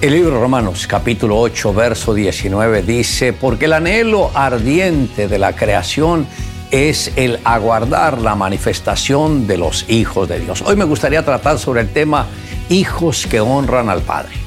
El libro de Romanos capítulo 8 verso 19 dice, porque el anhelo ardiente de la creación es el aguardar la manifestación de los hijos de Dios. Hoy me gustaría tratar sobre el tema hijos que honran al Padre.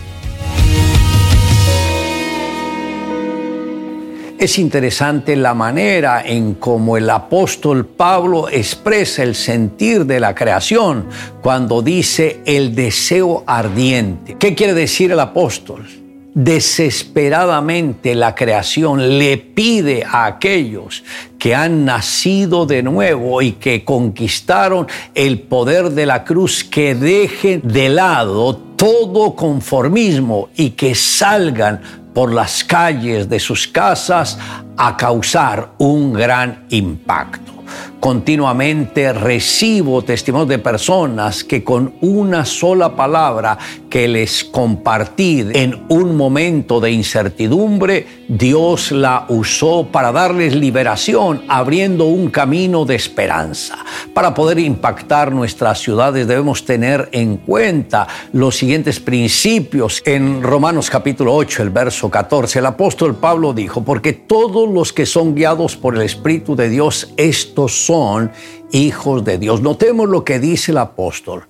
Es interesante la manera en cómo el apóstol Pablo expresa el sentir de la creación cuando dice el deseo ardiente. ¿Qué quiere decir el apóstol? Desesperadamente la creación le pide a aquellos que han nacido de nuevo y que conquistaron el poder de la cruz que dejen de lado todo conformismo y que salgan por las calles de sus casas a causar un gran impacto. Continuamente recibo testimonios de personas que con una sola palabra que les compartí en un momento de incertidumbre, Dios la usó para darles liberación, abriendo un camino de esperanza. Para poder impactar nuestras ciudades debemos tener en cuenta los siguientes principios. En Romanos capítulo 8, el verso 14, el apóstol Pablo dijo, porque todos los que son guiados por el Espíritu de Dios, estos son hijos de Dios. Notemos lo que dice el apóstol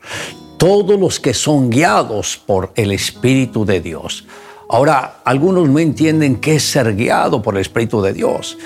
todos los que son guiados por el Espíritu de Dios. Ahora, algunos no entienden qué es ser guiado por el Espíritu de Dios.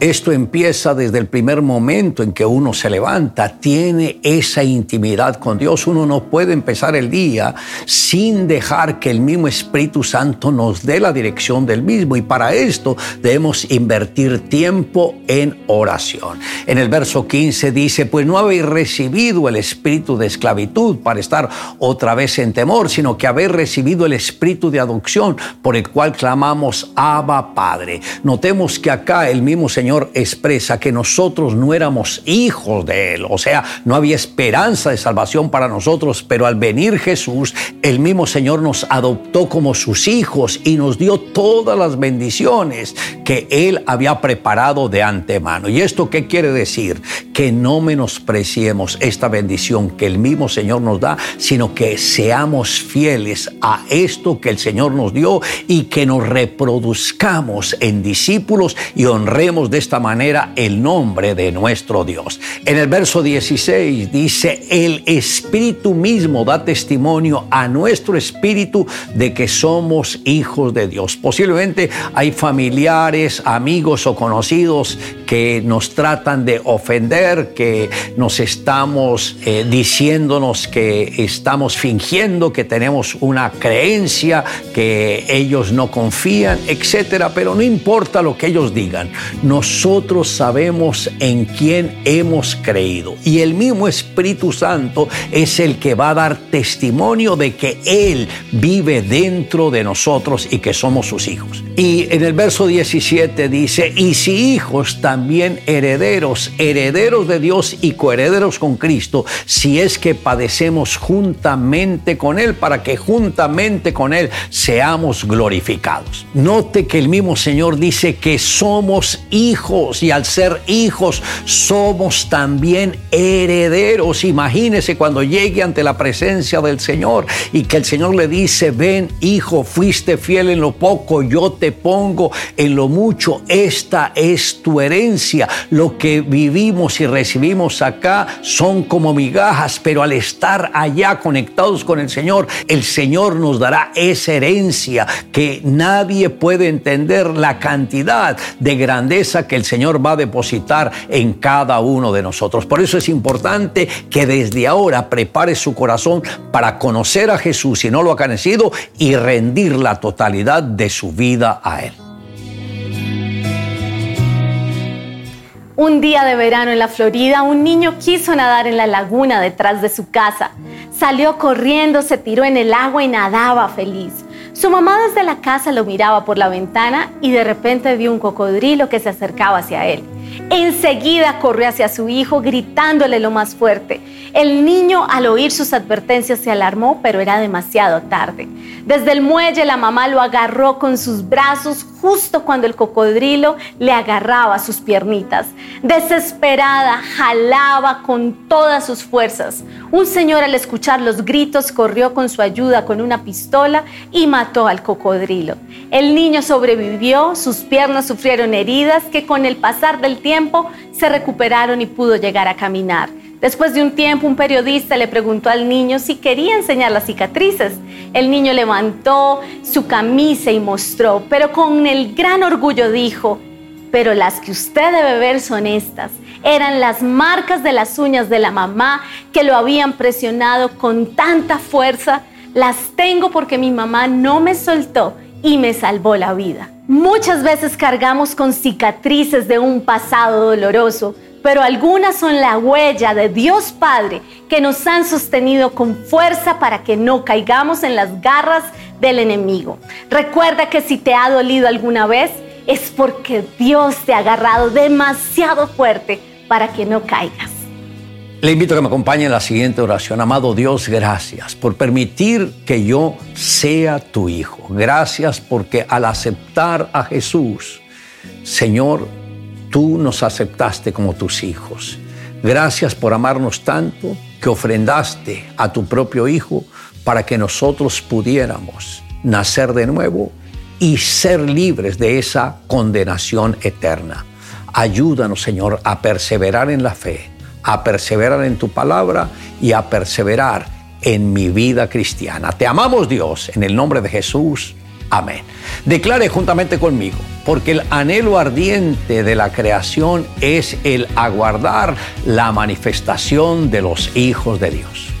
Esto empieza desde el primer momento en que uno se levanta, tiene esa intimidad con Dios. Uno no puede empezar el día sin dejar que el mismo Espíritu Santo nos dé la dirección del mismo. Y para esto debemos invertir tiempo en oración. En el verso 15 dice, pues no habéis recibido el espíritu de esclavitud para estar otra vez en temor, sino que habéis recibido el espíritu de adopción por el cual clamamos Abba Padre. Notemos que acá el mismo Señor Señor expresa que nosotros no éramos hijos de Él, o sea, no había esperanza de salvación para nosotros, pero al venir Jesús, el mismo Señor nos adoptó como sus hijos y nos dio todas las bendiciones que Él había preparado de antemano. ¿Y esto qué quiere decir? Que no menospreciemos esta bendición que el mismo Señor nos da, sino que seamos fieles a esto que el Señor nos dio y que nos reproduzcamos en discípulos y honremos de esta manera el nombre de nuestro Dios. En el verso 16 dice, el Espíritu mismo da testimonio a nuestro espíritu de que somos hijos de Dios. Posiblemente hay familiares, amigos o conocidos que nos tratan de ofender, que nos estamos eh, diciéndonos que estamos fingiendo que tenemos una creencia, que ellos no confían, etcétera, pero no importa lo que ellos digan. Nos nosotros sabemos en quién hemos creído. Y el mismo Espíritu Santo es el que va a dar testimonio de que Él vive dentro de nosotros y que somos sus hijos. Y en el verso 17 dice, y si hijos también herederos, herederos de Dios y coherederos con Cristo, si es que padecemos juntamente con Él, para que juntamente con Él seamos glorificados. Note que el mismo Señor dice que somos hijos y al ser hijos somos también herederos. Imagínese cuando llegue ante la presencia del Señor y que el Señor le dice, ven hijo, fuiste fiel en lo poco, yo te pongo en lo mucho. Esta es tu herencia. Lo que vivimos y recibimos acá son como migajas, pero al estar allá conectados con el Señor, el Señor nos dará esa herencia que nadie puede entender la cantidad de grandeza que el Señor va a depositar en cada uno de nosotros. Por eso es importante que desde ahora prepare su corazón para conocer a Jesús si no lo ha conocido y rendir la totalidad de su vida a Él. Un día de verano en la Florida, un niño quiso nadar en la laguna detrás de su casa. Salió corriendo, se tiró en el agua y nadaba feliz. Su mamá desde la casa lo miraba por la ventana y de repente vio un cocodrilo que se acercaba hacia él. Enseguida corrió hacia su hijo gritándole lo más fuerte. El niño al oír sus advertencias se alarmó, pero era demasiado tarde. Desde el muelle la mamá lo agarró con sus brazos justo cuando el cocodrilo le agarraba sus piernitas. Desesperada, jalaba con todas sus fuerzas. Un señor al escuchar los gritos corrió con su ayuda con una pistola y mató al cocodrilo. El niño sobrevivió, sus piernas sufrieron heridas que con el pasar del tiempo se recuperaron y pudo llegar a caminar. Después de un tiempo, un periodista le preguntó al niño si quería enseñar las cicatrices. El niño levantó su camisa y mostró, pero con el gran orgullo dijo, pero las que usted debe ver son estas. Eran las marcas de las uñas de la mamá que lo habían presionado con tanta fuerza. Las tengo porque mi mamá no me soltó y me salvó la vida. Muchas veces cargamos con cicatrices de un pasado doloroso pero algunas son la huella de Dios Padre que nos han sostenido con fuerza para que no caigamos en las garras del enemigo. Recuerda que si te ha dolido alguna vez es porque Dios te ha agarrado demasiado fuerte para que no caigas. Le invito a que me acompañe en la siguiente oración. Amado Dios, gracias por permitir que yo sea tu hijo. Gracias porque al aceptar a Jesús, Señor, tú nos aceptaste como tus hijos. Gracias por amarnos tanto que ofrendaste a tu propio Hijo para que nosotros pudiéramos nacer de nuevo y ser libres de esa condenación eterna. Ayúdanos, Señor, a perseverar en la fe, a perseverar en tu palabra y a perseverar en mi vida cristiana. Te amamos, Dios, en el nombre de Jesús. Amén. Declare juntamente conmigo, porque el anhelo ardiente de la creación es el aguardar la manifestación de los hijos de Dios.